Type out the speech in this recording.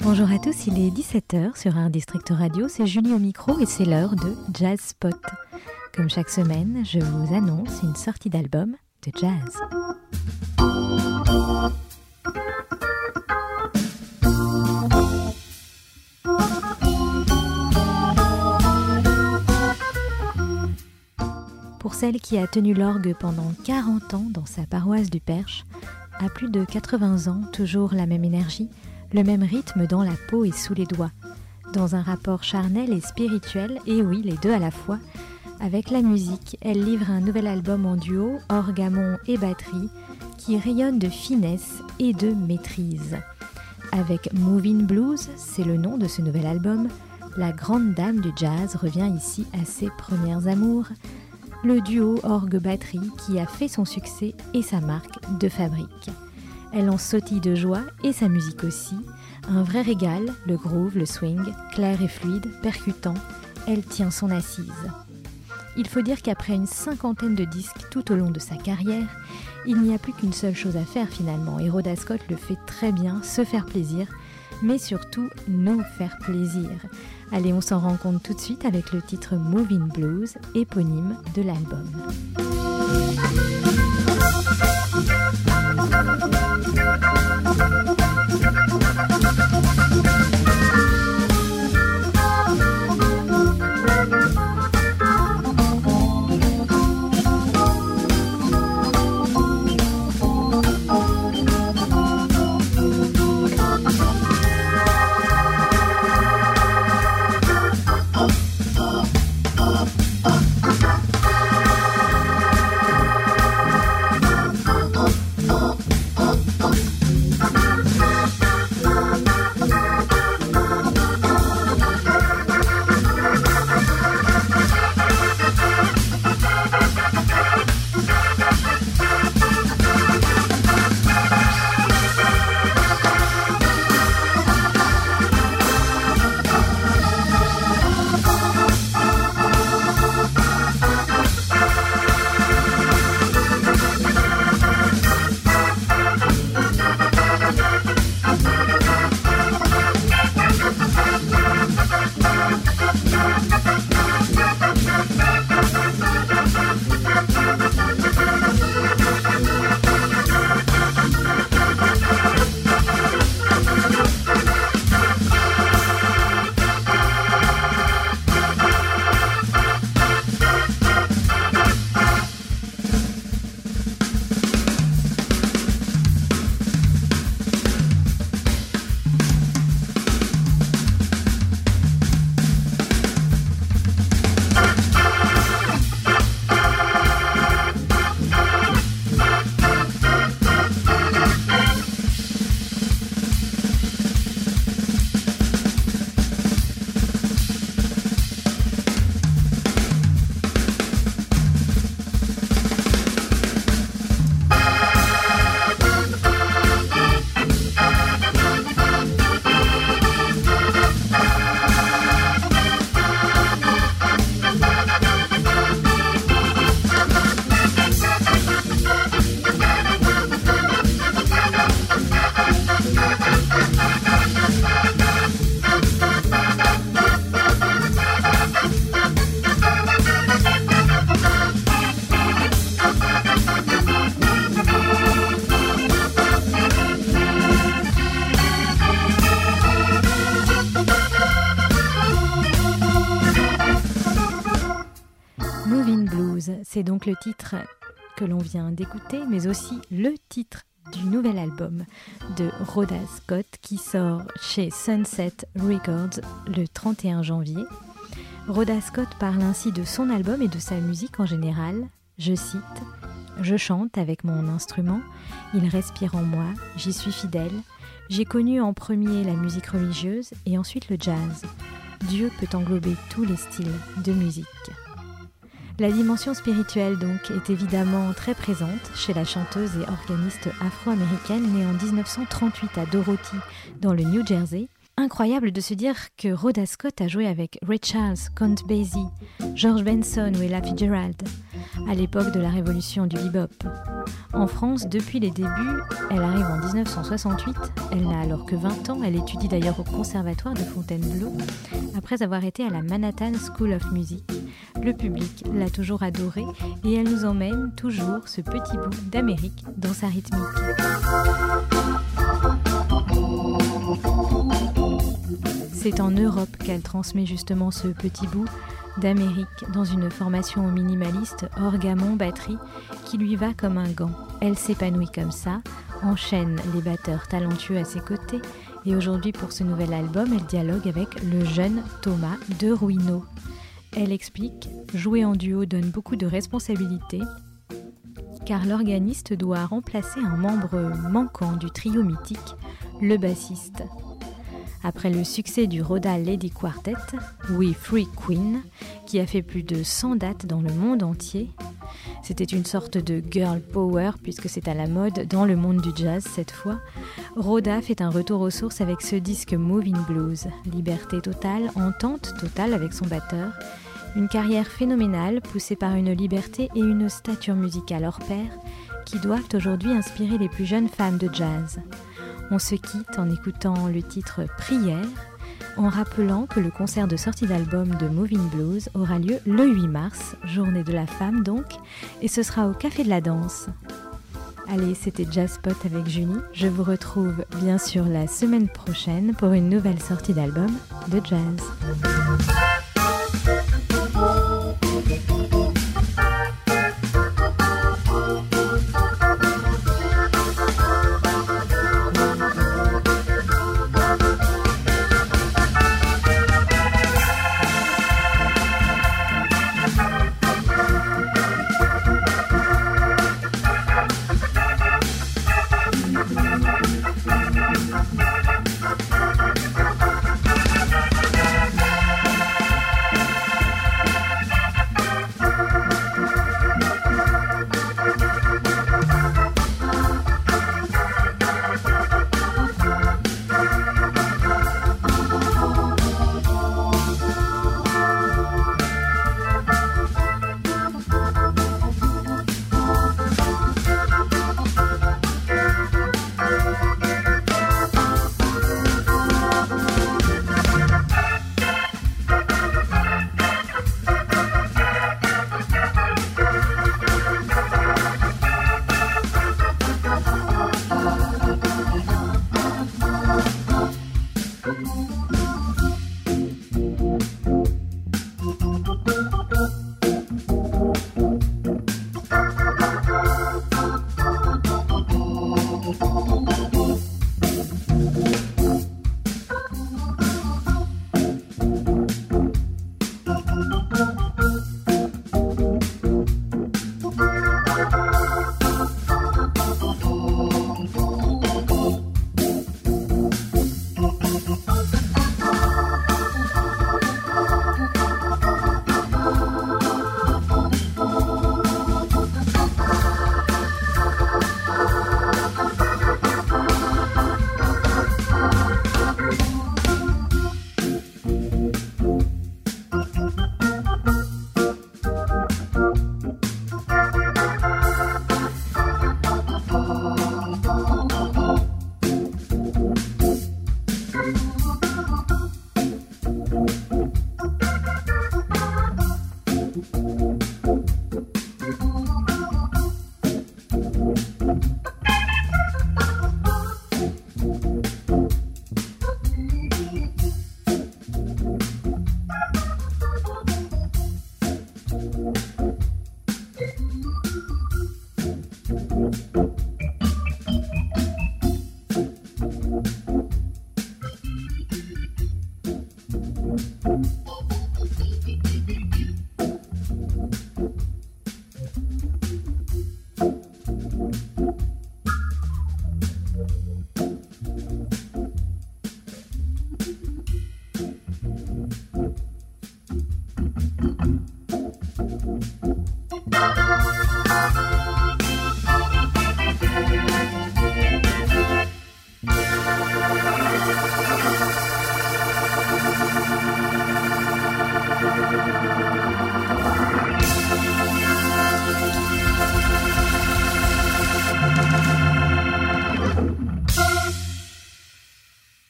Bonjour à tous, il est 17h sur un district radio, c'est Julie au micro et c'est l'heure de Jazz Spot. Comme chaque semaine, je vous annonce une sortie d'album de jazz. Pour celle qui a tenu l'orgue pendant 40 ans dans sa paroisse du Perche, à plus de 80 ans, toujours la même énergie, le même rythme dans la peau et sous les doigts, dans un rapport charnel et spirituel, et oui, les deux à la fois. Avec la musique, elle livre un nouvel album en duo, orgamon et batterie, qui rayonne de finesse et de maîtrise. Avec Moving Blues, c'est le nom de ce nouvel album, la grande dame du jazz revient ici à ses premières amours, le duo orgue-batterie qui a fait son succès et sa marque de fabrique. Elle en sautille de joie et sa musique aussi. Un vrai régal, le groove, le swing, clair et fluide, percutant, elle tient son assise. Il faut dire qu'après une cinquantaine de disques tout au long de sa carrière, il n'y a plus qu'une seule chose à faire finalement, et Rhoda Scott le fait très bien, se faire plaisir, mais surtout nous faire plaisir. Allez, on s'en rend compte tout de suite avec le titre Moving Blues, éponyme de l'album. C'est donc le titre que l'on vient d'écouter, mais aussi le titre du nouvel album de Rhoda Scott qui sort chez Sunset Records le 31 janvier. Rhoda Scott parle ainsi de son album et de sa musique en général. Je cite Je chante avec mon instrument, il respire en moi, j'y suis fidèle. J'ai connu en premier la musique religieuse et ensuite le jazz. Dieu peut englober tous les styles de musique. La dimension spirituelle donc est évidemment très présente chez la chanteuse et organiste afro-américaine née en 1938 à Dorothy dans le New Jersey. Incroyable de se dire que Rhoda Scott a joué avec Ray Charles, Count Basie, George Benson ou Ella Fitzgerald à l'époque de la révolution du bebop. En France, depuis les débuts, elle arrive en 1968, elle n'a alors que 20 ans, elle étudie d'ailleurs au conservatoire de Fontainebleau, après avoir été à la Manhattan School of Music. Le public l'a toujours adorée et elle nous emmène toujours ce petit bout d'Amérique dans sa rythmique. C'est en Europe qu'elle transmet justement ce petit bout d'Amérique dans une formation minimaliste, orgamon, batterie, qui lui va comme un gant. Elle s'épanouit comme ça, enchaîne les batteurs talentueux à ses côtés, et aujourd'hui pour ce nouvel album, elle dialogue avec le jeune Thomas de Ruino. Elle explique Jouer en duo donne beaucoup de responsabilités, car l'organiste doit remplacer un membre manquant du trio mythique, le bassiste. Après le succès du Roda Lady Quartet, We Free Queen, qui a fait plus de 100 dates dans le monde entier, c'était une sorte de girl power puisque c'est à la mode dans le monde du jazz cette fois. Rhoda fait un retour aux sources avec ce disque Moving Blues, liberté totale, entente totale avec son batteur, une carrière phénoménale poussée par une liberté et une stature musicale hors pair qui doivent aujourd'hui inspirer les plus jeunes femmes de jazz. On se quitte en écoutant le titre Prière, en rappelant que le concert de sortie d'album de Moving Blues aura lieu le 8 mars, journée de la femme donc, et ce sera au Café de la Danse. Allez, c'était Jazz Spot avec Junie. Je vous retrouve bien sûr la semaine prochaine pour une nouvelle sortie d'album de jazz.